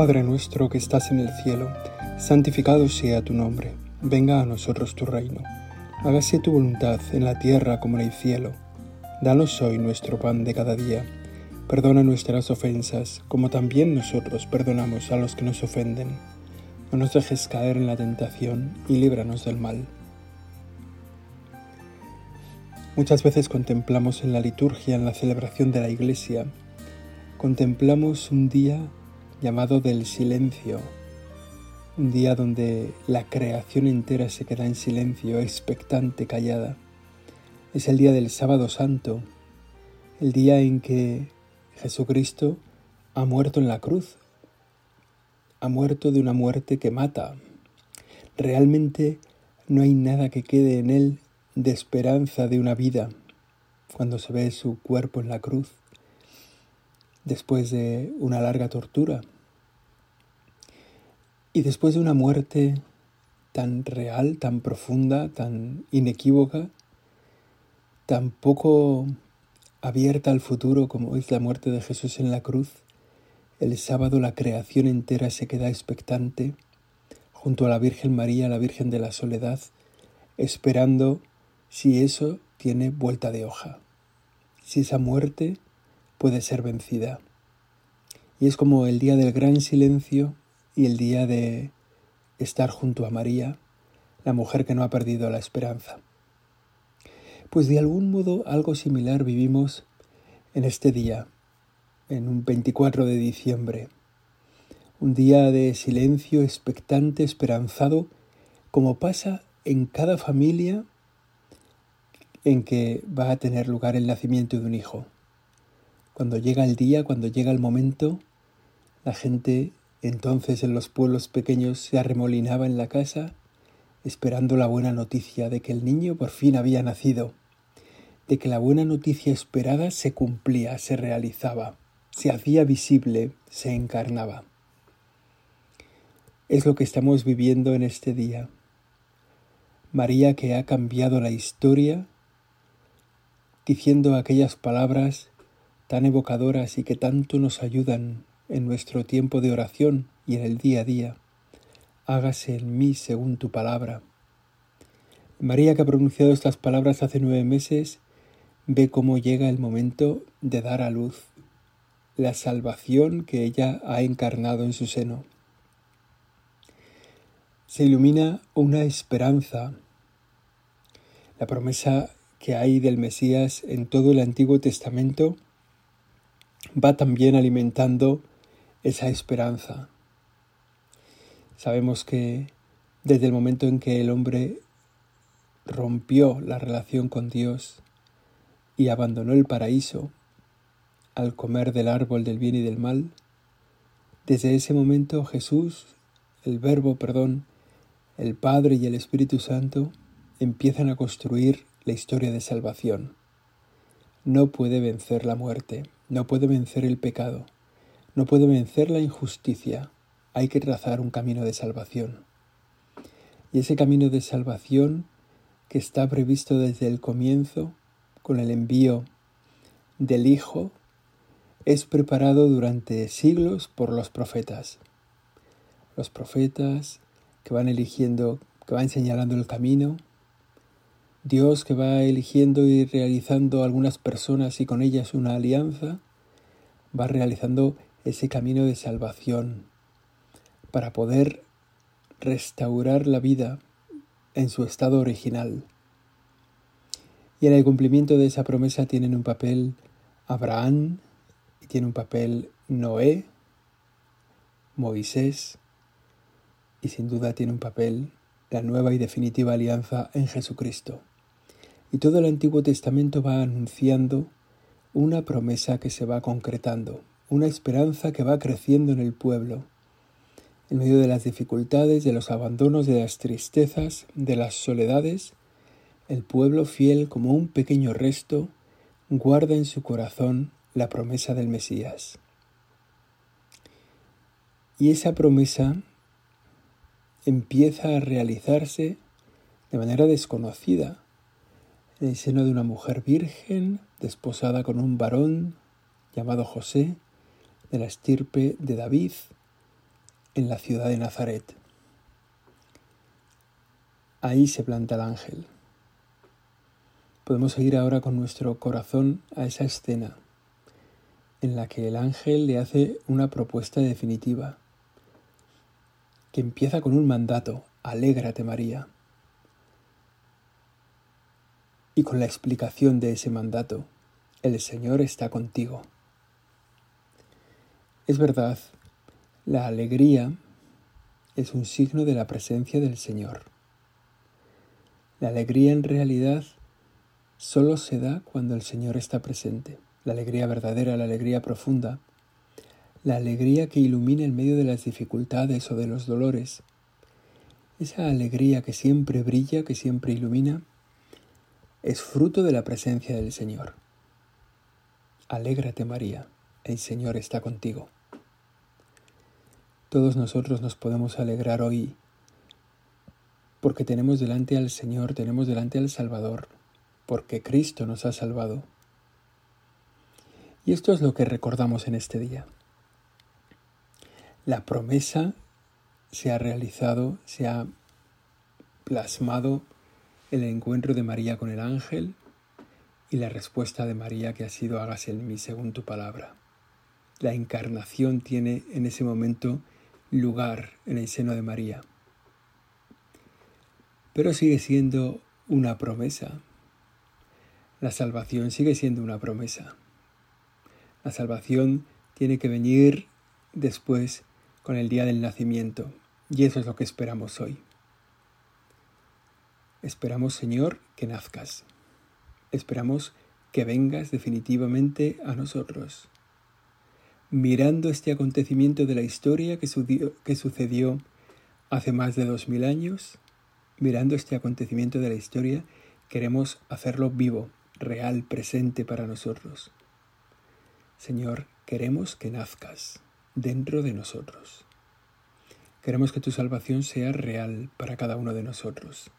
Padre nuestro que estás en el cielo, santificado sea tu nombre, venga a nosotros tu reino, hágase tu voluntad en la tierra como en el cielo. Danos hoy nuestro pan de cada día, perdona nuestras ofensas como también nosotros perdonamos a los que nos ofenden. No nos dejes caer en la tentación y líbranos del mal. Muchas veces contemplamos en la liturgia, en la celebración de la Iglesia, contemplamos un día llamado del silencio, un día donde la creación entera se queda en silencio, expectante, callada. Es el día del sábado santo, el día en que Jesucristo ha muerto en la cruz, ha muerto de una muerte que mata. Realmente no hay nada que quede en él de esperanza de una vida cuando se ve su cuerpo en la cruz después de una larga tortura. Y después de una muerte tan real, tan profunda, tan inequívoca, tan poco abierta al futuro como es la muerte de Jesús en la cruz, el sábado la creación entera se queda expectante junto a la Virgen María, la Virgen de la Soledad, esperando si eso tiene vuelta de hoja, si esa muerte puede ser vencida. Y es como el día del gran silencio y el día de estar junto a María, la mujer que no ha perdido la esperanza. Pues de algún modo algo similar vivimos en este día, en un 24 de diciembre, un día de silencio expectante, esperanzado, como pasa en cada familia en que va a tener lugar el nacimiento de un hijo. Cuando llega el día, cuando llega el momento, la gente entonces en los pueblos pequeños se arremolinaba en la casa esperando la buena noticia de que el niño por fin había nacido, de que la buena noticia esperada se cumplía, se realizaba, se hacía visible, se encarnaba. Es lo que estamos viviendo en este día. María que ha cambiado la historia diciendo aquellas palabras tan evocadoras y que tanto nos ayudan en nuestro tiempo de oración y en el día a día. Hágase en mí según tu palabra. María que ha pronunciado estas palabras hace nueve meses ve cómo llega el momento de dar a luz la salvación que ella ha encarnado en su seno. Se ilumina una esperanza, la promesa que hay del Mesías en todo el Antiguo Testamento va también alimentando esa esperanza. Sabemos que desde el momento en que el hombre rompió la relación con Dios y abandonó el paraíso al comer del árbol del bien y del mal, desde ese momento Jesús, el Verbo, perdón, el Padre y el Espíritu Santo empiezan a construir la historia de salvación. No puede vencer la muerte, no puede vencer el pecado, no puede vencer la injusticia. Hay que trazar un camino de salvación. Y ese camino de salvación que está previsto desde el comienzo con el envío del Hijo es preparado durante siglos por los profetas. Los profetas que van eligiendo, que van señalando el camino, Dios que va eligiendo y realizando algunas personas y con ellas una alianza, va realizando ese camino de salvación para poder restaurar la vida en su estado original. Y en el cumplimiento de esa promesa tienen un papel Abraham, y tiene un papel Noé, Moisés, y sin duda tiene un papel la nueva y definitiva alianza en Jesucristo. Y todo el Antiguo Testamento va anunciando una promesa que se va concretando, una esperanza que va creciendo en el pueblo, en medio de las dificultades, de los abandonos, de las tristezas, de las soledades, el pueblo fiel como un pequeño resto guarda en su corazón la promesa del Mesías. Y esa promesa empieza a realizarse de manera desconocida el seno de una mujer virgen, desposada con un varón llamado José, de la estirpe de David, en la ciudad de Nazaret. Ahí se planta el ángel. Podemos ir ahora con nuestro corazón a esa escena en la que el ángel le hace una propuesta definitiva, que empieza con un mandato, alégrate María, y con la explicación de ese mandato, el Señor está contigo. Es verdad, la alegría es un signo de la presencia del Señor. La alegría en realidad solo se da cuando el Señor está presente la alegría verdadera, la alegría profunda, la alegría que ilumina en medio de las dificultades o de los dolores, esa alegría que siempre brilla, que siempre ilumina, es fruto de la presencia del Señor. Alégrate María, el Señor está contigo. Todos nosotros nos podemos alegrar hoy porque tenemos delante al Señor, tenemos delante al Salvador, porque Cristo nos ha salvado. Y esto es lo que recordamos en este día. La promesa se ha realizado, se ha plasmado el encuentro de María con el ángel y la respuesta de María que ha sido hágase en mí según tu palabra. La encarnación tiene en ese momento lugar en el seno de María. Pero sigue siendo una promesa. La salvación sigue siendo una promesa. La salvación tiene que venir después con el día del nacimiento y eso es lo que esperamos hoy. Esperamos, Señor, que nazcas. Esperamos que vengas definitivamente a nosotros. Mirando este acontecimiento de la historia que, sucedió hace más de dos mil años, mirando este acontecimiento de la historia, queremos hacerlo vivo, real, presente para nosotros. Señor, queremos que nazcas dentro de nosotros. Queremos que tu salvación sea real para cada uno de nosotros.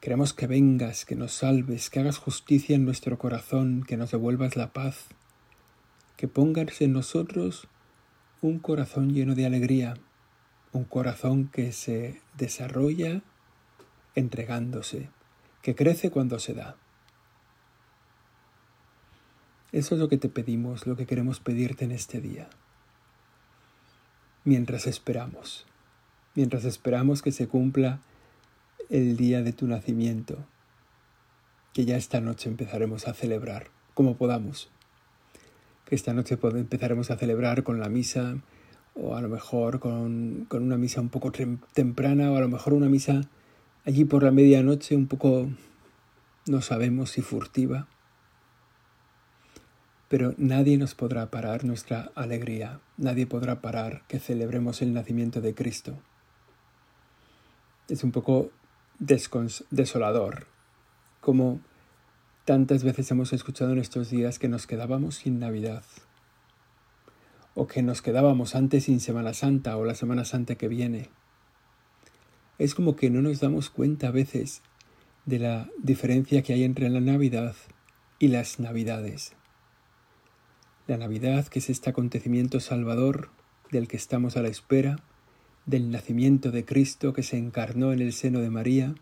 Queremos que vengas, que nos salves, que hagas justicia en nuestro corazón, que nos devuelvas la paz, que pongas en nosotros un corazón lleno de alegría, un corazón que se desarrolla entregándose, que crece cuando se da. Eso es lo que te pedimos, lo que queremos pedirte en este día. Mientras esperamos, mientras esperamos que se cumpla el día de tu nacimiento, que ya esta noche empezaremos a celebrar, como podamos. Que esta noche empezaremos a celebrar con la misa, o a lo mejor con, con una misa un poco temprana, o a lo mejor una misa allí por la medianoche, un poco, no sabemos si furtiva pero nadie nos podrá parar nuestra alegría, nadie podrá parar que celebremos el nacimiento de Cristo. Es un poco desolador, como tantas veces hemos escuchado en estos días que nos quedábamos sin Navidad, o que nos quedábamos antes sin Semana Santa o la Semana Santa que viene. Es como que no nos damos cuenta a veces de la diferencia que hay entre la Navidad y las Navidades. La Navidad, que es este acontecimiento salvador del que estamos a la espera, del nacimiento de Cristo que se encarnó en el seno de María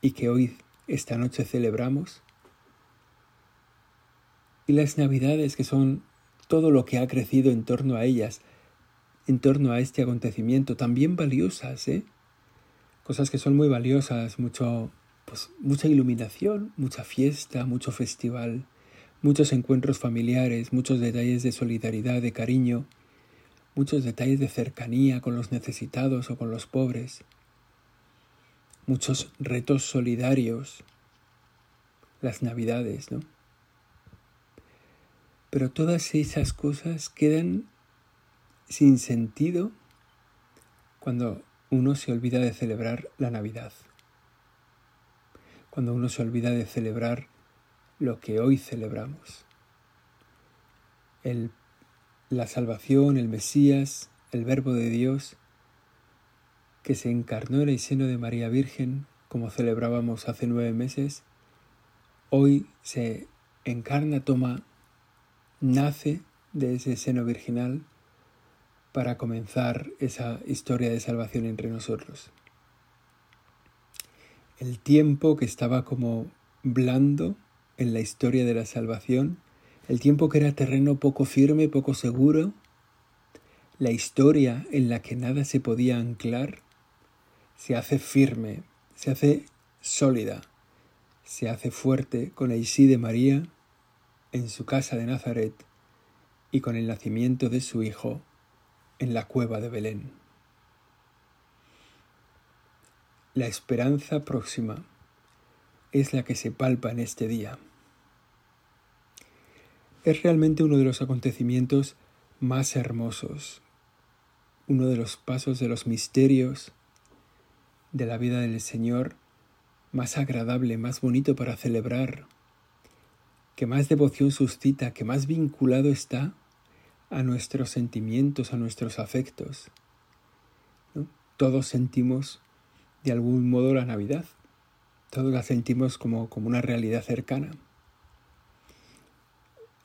y que hoy, esta noche, celebramos. Y las Navidades, que son todo lo que ha crecido en torno a ellas, en torno a este acontecimiento, también valiosas, ¿eh? Cosas que son muy valiosas, mucho, pues, mucha iluminación, mucha fiesta, mucho festival muchos encuentros familiares, muchos detalles de solidaridad, de cariño, muchos detalles de cercanía con los necesitados o con los pobres, muchos retos solidarios, las navidades, ¿no? Pero todas esas cosas quedan sin sentido cuando uno se olvida de celebrar la Navidad, cuando uno se olvida de celebrar lo que hoy celebramos. El, la salvación, el Mesías, el Verbo de Dios, que se encarnó en el seno de María Virgen, como celebrábamos hace nueve meses, hoy se encarna, toma, nace de ese seno virginal para comenzar esa historia de salvación entre nosotros. El tiempo que estaba como blando en la historia de la salvación, el tiempo que era terreno poco firme, poco seguro, la historia en la que nada se podía anclar, se hace firme, se hace sólida, se hace fuerte con el sí de María en su casa de Nazaret y con el nacimiento de su hijo en la cueva de Belén. La esperanza próxima es la que se palpa en este día. Es realmente uno de los acontecimientos más hermosos, uno de los pasos de los misterios de la vida del Señor más agradable, más bonito para celebrar, que más devoción suscita, que más vinculado está a nuestros sentimientos, a nuestros afectos. Todos sentimos de algún modo la Navidad, todos la sentimos como, como una realidad cercana.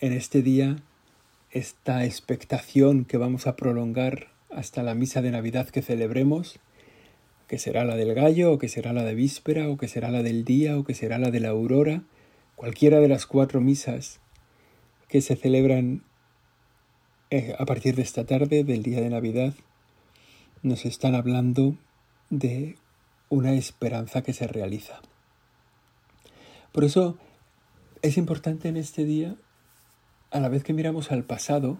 En este día, esta expectación que vamos a prolongar hasta la misa de Navidad que celebremos, que será la del gallo, o que será la de víspera, o que será la del día, o que será la de la aurora, cualquiera de las cuatro misas que se celebran eh, a partir de esta tarde, del día de Navidad, nos están hablando de una esperanza que se realiza. Por eso es importante en este día, a la vez que miramos al pasado,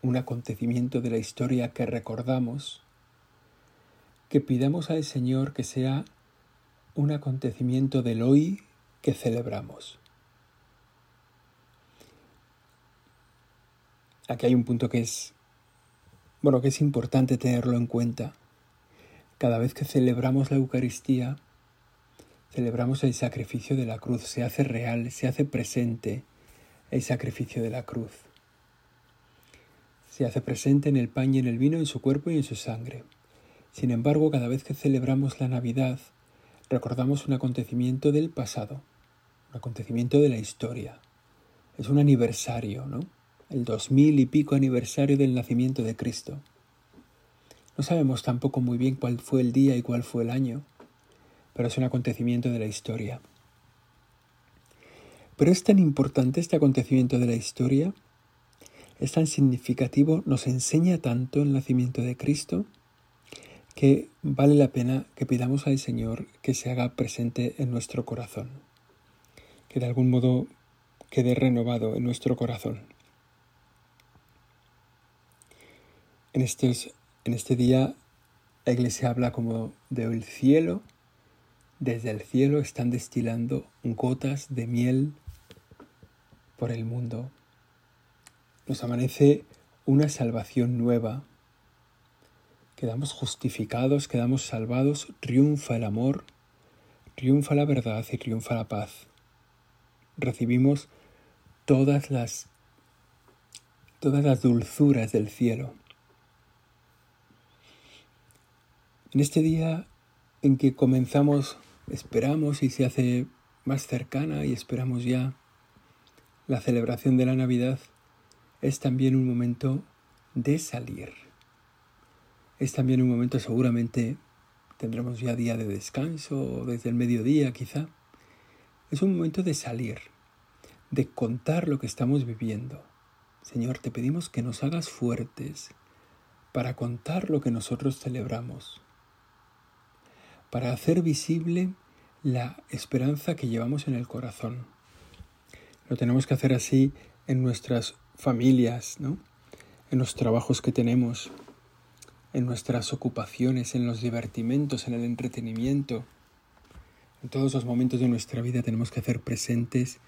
un acontecimiento de la historia que recordamos, que pidamos al Señor que sea un acontecimiento del hoy que celebramos. Aquí hay un punto que es, bueno, que es importante tenerlo en cuenta. Cada vez que celebramos la Eucaristía, celebramos el sacrificio de la cruz, se hace real, se hace presente el sacrificio de la cruz. Se hace presente en el pan y en el vino, en su cuerpo y en su sangre. Sin embargo, cada vez que celebramos la Navidad, recordamos un acontecimiento del pasado, un acontecimiento de la historia. Es un aniversario, ¿no? El dos mil y pico aniversario del nacimiento de Cristo. No sabemos tampoco muy bien cuál fue el día y cuál fue el año, pero es un acontecimiento de la historia. Pero es tan importante este acontecimiento de la historia, es tan significativo, nos enseña tanto el nacimiento de Cristo, que vale la pena que pidamos al Señor que se haga presente en nuestro corazón, que de algún modo quede renovado en nuestro corazón. En, en este día la Iglesia habla como del cielo, desde el cielo están destilando gotas de miel por el mundo. Nos amanece una salvación nueva quedamos justificados, quedamos salvados, triunfa el amor, triunfa la verdad y triunfa la paz. Recibimos todas las todas las dulzuras del cielo. En este día en que comenzamos, esperamos y se hace más cercana y esperamos ya la celebración de la Navidad, es también un momento de salir es también un momento seguramente tendremos ya día de descanso desde el mediodía quizá. Es un momento de salir, de contar lo que estamos viviendo. Señor, te pedimos que nos hagas fuertes para contar lo que nosotros celebramos, para hacer visible la esperanza que llevamos en el corazón. Lo tenemos que hacer así en nuestras familias, ¿no? En los trabajos que tenemos, en nuestras ocupaciones, en los divertimentos, en el entretenimiento. En todos los momentos de nuestra vida tenemos que hacer presentes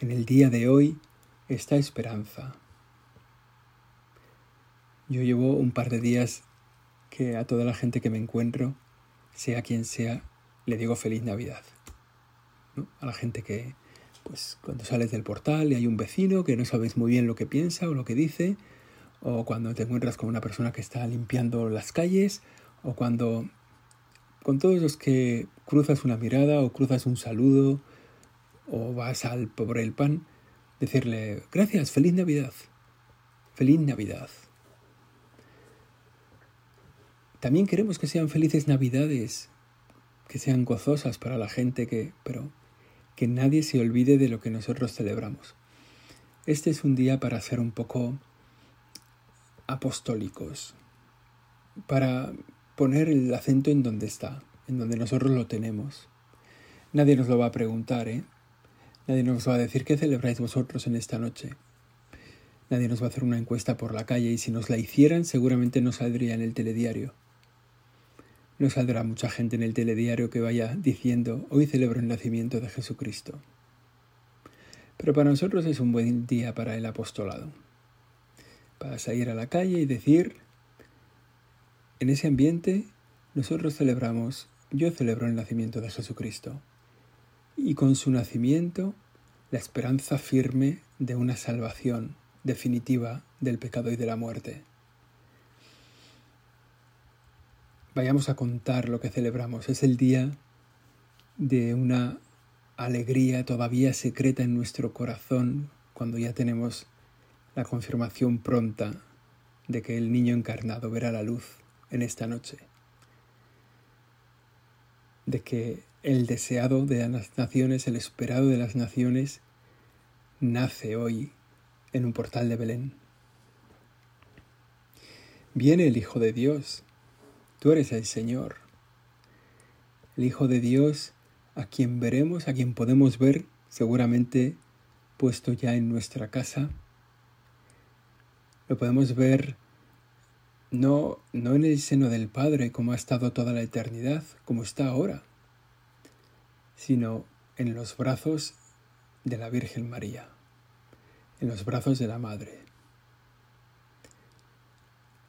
en el día de hoy esta esperanza. Yo llevo un par de días que a toda la gente que me encuentro, sea quien sea, le digo feliz Navidad. A la gente que, pues cuando sales del portal y hay un vecino que no sabes muy bien lo que piensa o lo que dice, o cuando te encuentras con una persona que está limpiando las calles, o cuando con todos los que cruzas una mirada o cruzas un saludo o vas al por el pan, decirle gracias, feliz Navidad, feliz Navidad. También queremos que sean felices Navidades, que sean gozosas para la gente, que, pero que nadie se olvide de lo que nosotros celebramos. Este es un día para ser un poco apostólicos, para poner el acento en donde está, en donde nosotros lo tenemos. Nadie nos lo va a preguntar, ¿eh? Nadie nos va a decir qué celebráis vosotros en esta noche. Nadie nos va a hacer una encuesta por la calle y si nos la hicieran seguramente no saldría en el telediario. No saldrá mucha gente en el telediario que vaya diciendo hoy celebro el nacimiento de Jesucristo. Pero para nosotros es un buen día para el apostolado. Para salir a la calle y decir, en ese ambiente nosotros celebramos, yo celebro el nacimiento de Jesucristo y con su nacimiento la esperanza firme de una salvación definitiva del pecado y de la muerte. Vayamos a contar lo que celebramos. Es el día de una alegría todavía secreta en nuestro corazón cuando ya tenemos la confirmación pronta de que el niño encarnado verá la luz en esta noche. De que el deseado de las naciones, el esperado de las naciones, nace hoy en un portal de Belén. Viene el Hijo de Dios, tú eres el Señor, el Hijo de Dios a quien veremos, a quien podemos ver seguramente puesto ya en nuestra casa. Lo podemos ver no, no en el seno del Padre como ha estado toda la eternidad, como está ahora, sino en los brazos de la Virgen María, en los brazos de la Madre.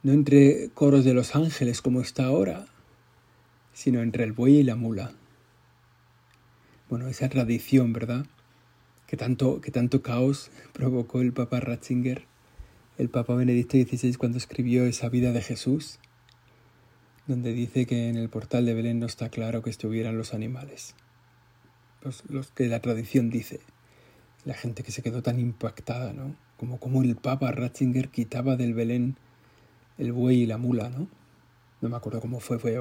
No entre coros de los ángeles como está ahora, sino entre el buey y la mula. Bueno, esa tradición, ¿verdad? Que tanto, que tanto caos provocó el Papa Ratzinger, el Papa Benedicto XVI cuando escribió esa vida de Jesús, donde dice que en el portal de Belén no está claro que estuvieran los animales los, los que la tradición dice. La gente que se quedó tan impactada, ¿no? Como, como el Papa Ratzinger quitaba del Belén el buey y la mula, ¿no? No me acuerdo cómo fue, fue,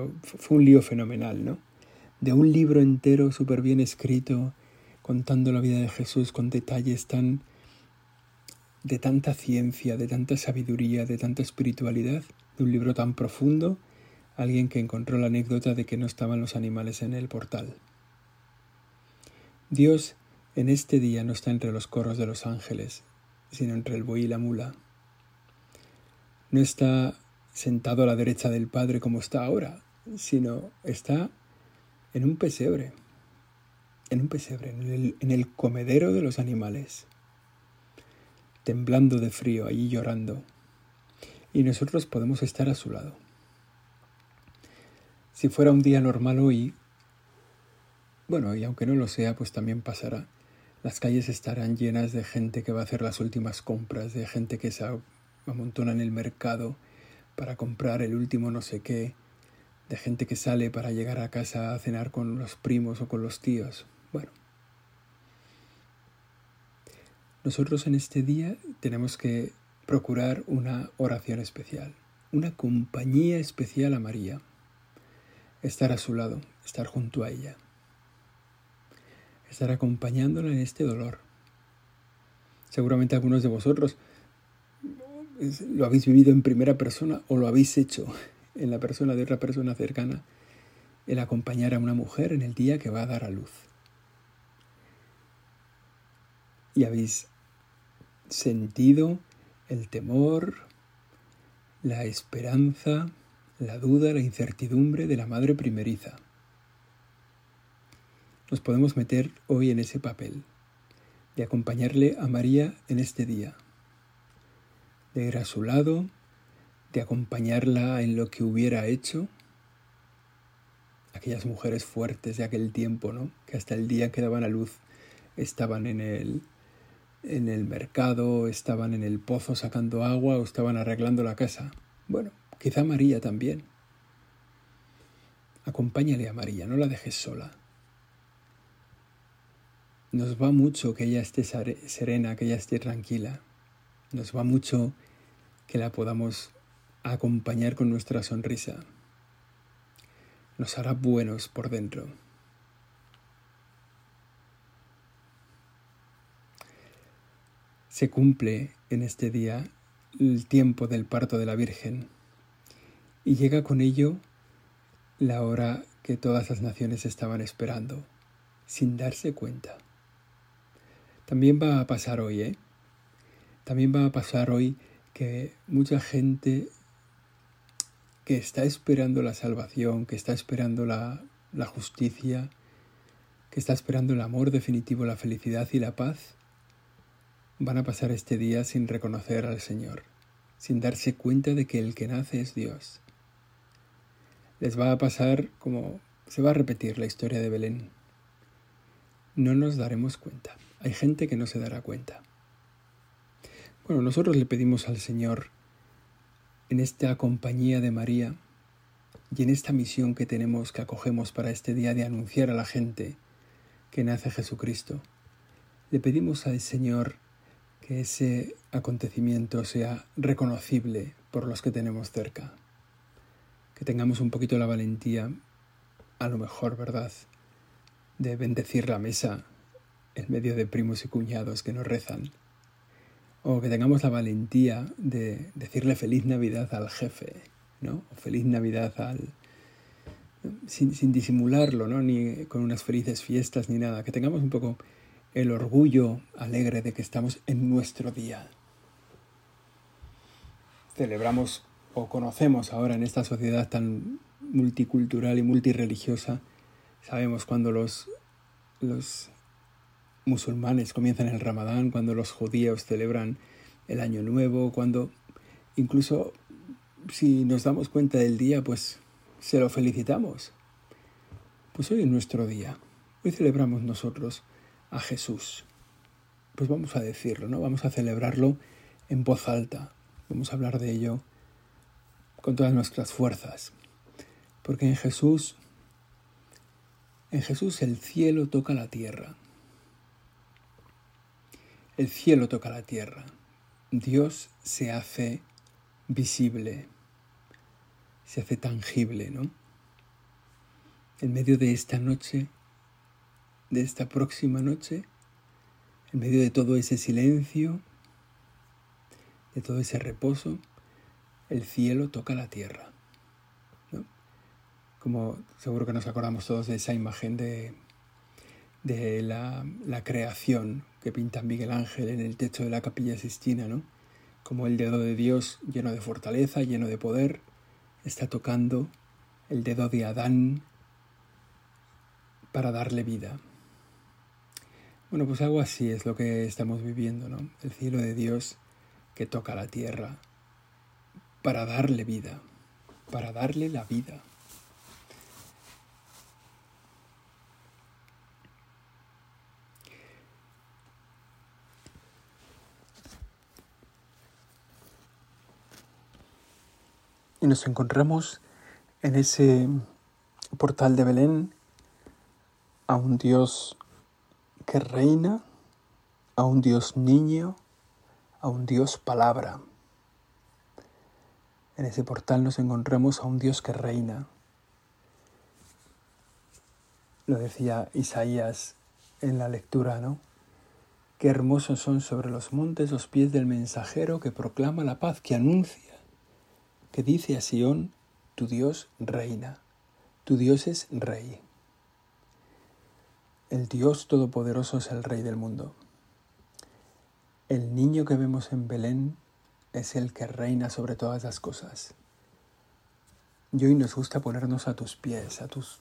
un lío fenomenal, ¿no? De un libro entero súper bien escrito, contando la vida de Jesús con detalles tan de tanta ciencia, de tanta sabiduría, de tanta espiritualidad, de un libro tan profundo, alguien que encontró la anécdota de que no estaban los animales en el portal. Dios en este día no está entre los coros de los ángeles, sino entre el buey y la mula. No está sentado a la derecha del Padre como está ahora, sino está en un pesebre, en un pesebre, en el, en el comedero de los animales, temblando de frío, allí llorando, y nosotros podemos estar a su lado. Si fuera un día normal hoy, bueno, y aunque no lo sea, pues también pasará. Las calles estarán llenas de gente que va a hacer las últimas compras, de gente que se en el mercado para comprar el último no sé qué, de gente que sale para llegar a casa a cenar con los primos o con los tíos. Bueno, nosotros en este día tenemos que procurar una oración especial, una compañía especial a María, estar a su lado, estar junto a ella estar acompañándola en este dolor. Seguramente algunos de vosotros lo habéis vivido en primera persona o lo habéis hecho en la persona de otra persona cercana, el acompañar a una mujer en el día que va a dar a luz. Y habéis sentido el temor, la esperanza, la duda, la incertidumbre de la madre primeriza nos podemos meter hoy en ese papel, de acompañarle a María en este día, de ir a su lado, de acompañarla en lo que hubiera hecho, aquellas mujeres fuertes de aquel tiempo, ¿no? que hasta el día que daban a luz estaban en el, en el mercado, estaban en el pozo sacando agua o estaban arreglando la casa. Bueno, quizá María también. Acompáñale a María, no la dejes sola. Nos va mucho que ella esté serena, que ella esté tranquila. Nos va mucho que la podamos acompañar con nuestra sonrisa. nos hará buenos por dentro. Se cumple en este día el tiempo del parto de la Virgen y llega con ello la hora que todas las naciones estaban esperando, sin darse cuenta. También va a pasar hoy, ¿eh? También va a pasar hoy que mucha gente que está esperando la salvación, que está esperando la, la justicia, que está esperando el amor definitivo, la felicidad y la paz, van a pasar este día sin reconocer al Señor, sin darse cuenta de que el que nace es Dios. Les va a pasar como se va a repetir la historia de Belén. No nos daremos cuenta. Hay gente que no se dará cuenta. Bueno, nosotros le pedimos al Señor en esta compañía de María y en esta misión que tenemos, que acogemos para este día de anunciar a la gente que nace Jesucristo, le pedimos al Señor que ese acontecimiento sea reconocible por los que tenemos cerca, que tengamos un poquito la valentía, a lo mejor, ¿verdad?, de bendecir la mesa en medio de primos y cuñados que nos rezan, o que tengamos la valentía de decirle feliz Navidad al jefe, ¿no? O feliz Navidad al... Sin, sin disimularlo, ¿no? Ni con unas felices fiestas ni nada, que tengamos un poco el orgullo alegre de que estamos en nuestro día. Celebramos o conocemos ahora en esta sociedad tan multicultural y multireligiosa, sabemos cuando los, los musulmanes comienzan el ramadán, cuando los judíos celebran el año nuevo, cuando incluso si nos damos cuenta del día, pues se lo felicitamos. Pues hoy es nuestro día, hoy celebramos nosotros a Jesús. Pues vamos a decirlo, ¿no? Vamos a celebrarlo en voz alta. Vamos a hablar de ello con todas nuestras fuerzas. Porque en Jesús, en Jesús el cielo toca la tierra. El cielo toca la tierra. Dios se hace visible, se hace tangible, ¿no? En medio de esta noche de esta próxima noche, en medio de todo ese silencio, de todo ese reposo, el cielo toca la tierra. Como seguro que nos acordamos todos de esa imagen de, de la, la, creación que pinta Miguel Ángel en el techo de la capilla Sistina, ¿no? Como el dedo de Dios lleno de fortaleza, lleno de poder, está tocando el dedo de Adán para darle vida. Bueno, pues algo así es lo que estamos viviendo, ¿no? El cielo de Dios que toca la tierra para darle vida, para darle la vida. Y nos encontramos en ese portal de Belén a un Dios que reina a un Dios niño, a un Dios palabra. En ese portal nos encontramos a un Dios que reina. Lo decía Isaías en la lectura, ¿no? Qué hermosos son sobre los montes los pies del mensajero que proclama la paz, que anuncia, que dice a Sión, tu Dios reina, tu Dios es rey. El Dios Todopoderoso es el Rey del mundo. El niño que vemos en Belén es el que reina sobre todas las cosas. Y hoy nos gusta ponernos a tus pies, a tus,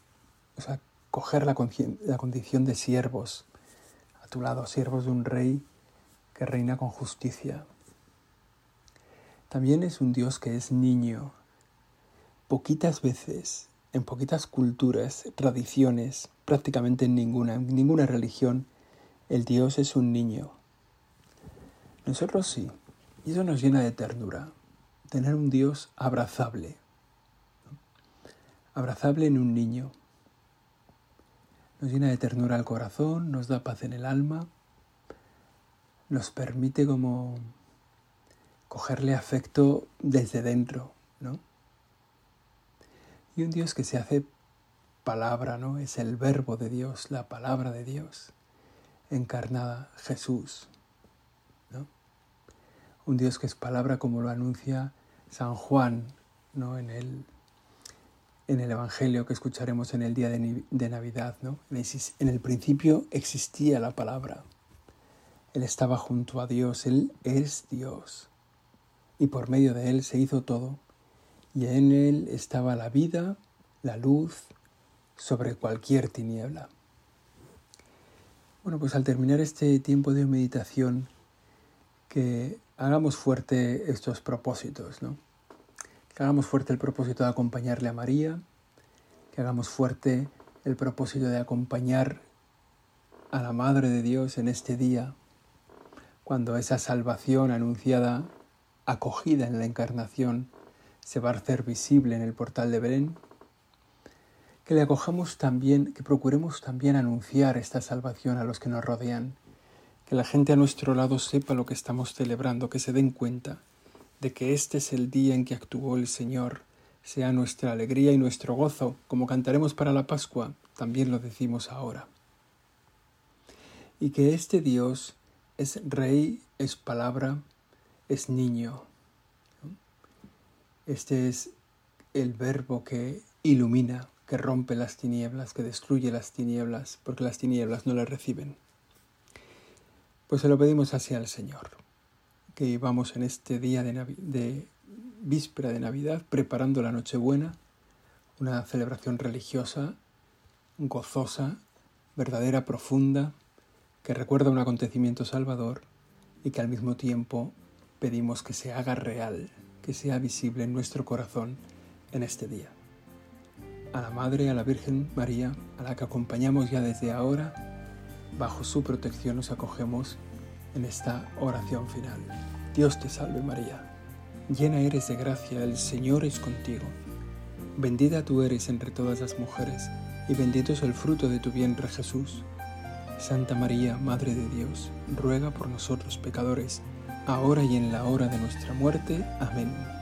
o sea, coger la, la condición de siervos a tu lado, siervos de un rey que reina con justicia. También es un Dios que es niño. Poquitas veces en poquitas culturas, tradiciones, prácticamente en ninguna, en ninguna religión, el Dios es un niño. Nosotros sí, y eso nos llena de ternura, tener un Dios abrazable, abrazable en un niño. Nos llena de ternura al corazón, nos da paz en el alma, nos permite como cogerle afecto desde dentro, ¿no? y un Dios que se hace palabra, ¿no? Es el verbo de Dios, la palabra de Dios, encarnada Jesús, ¿no? Un Dios que es palabra como lo anuncia San Juan, ¿no? En el, en el Evangelio que escucharemos en el día de, de Navidad, ¿no? En el principio existía la palabra. Él estaba junto a Dios, Él es Dios. Y por medio de Él se hizo todo. Y en Él estaba la vida, la luz, sobre cualquier tiniebla. Bueno, pues al terminar este tiempo de meditación, que hagamos fuerte estos propósitos, ¿no? Que hagamos fuerte el propósito de acompañarle a María, que hagamos fuerte el propósito de acompañar a la Madre de Dios en este día, cuando esa salvación anunciada, acogida en la encarnación, se va a hacer visible en el portal de Belén. Que le acojamos también, que procuremos también anunciar esta salvación a los que nos rodean, que la gente a nuestro lado sepa lo que estamos celebrando, que se den cuenta de que este es el día en que actuó el Señor, sea nuestra alegría y nuestro gozo, como cantaremos para la Pascua, también lo decimos ahora. Y que este Dios es Rey, es palabra, es niño. Este es el verbo que ilumina, que rompe las tinieblas, que destruye las tinieblas, porque las tinieblas no le reciben. Pues se lo pedimos así al Señor, que vamos en este día de, de víspera de Navidad preparando la Nochebuena, una celebración religiosa, gozosa, verdadera, profunda, que recuerda un acontecimiento salvador y que al mismo tiempo pedimos que se haga real, que sea visible en nuestro corazón en este día a la Madre, a la Virgen María, a la que acompañamos ya desde ahora, bajo su protección nos acogemos en esta oración final. Dios te salve María, llena eres de gracia, el Señor es contigo. Bendita tú eres entre todas las mujeres, y bendito es el fruto de tu vientre Jesús. Santa María, Madre de Dios, ruega por nosotros pecadores, ahora y en la hora de nuestra muerte. Amén.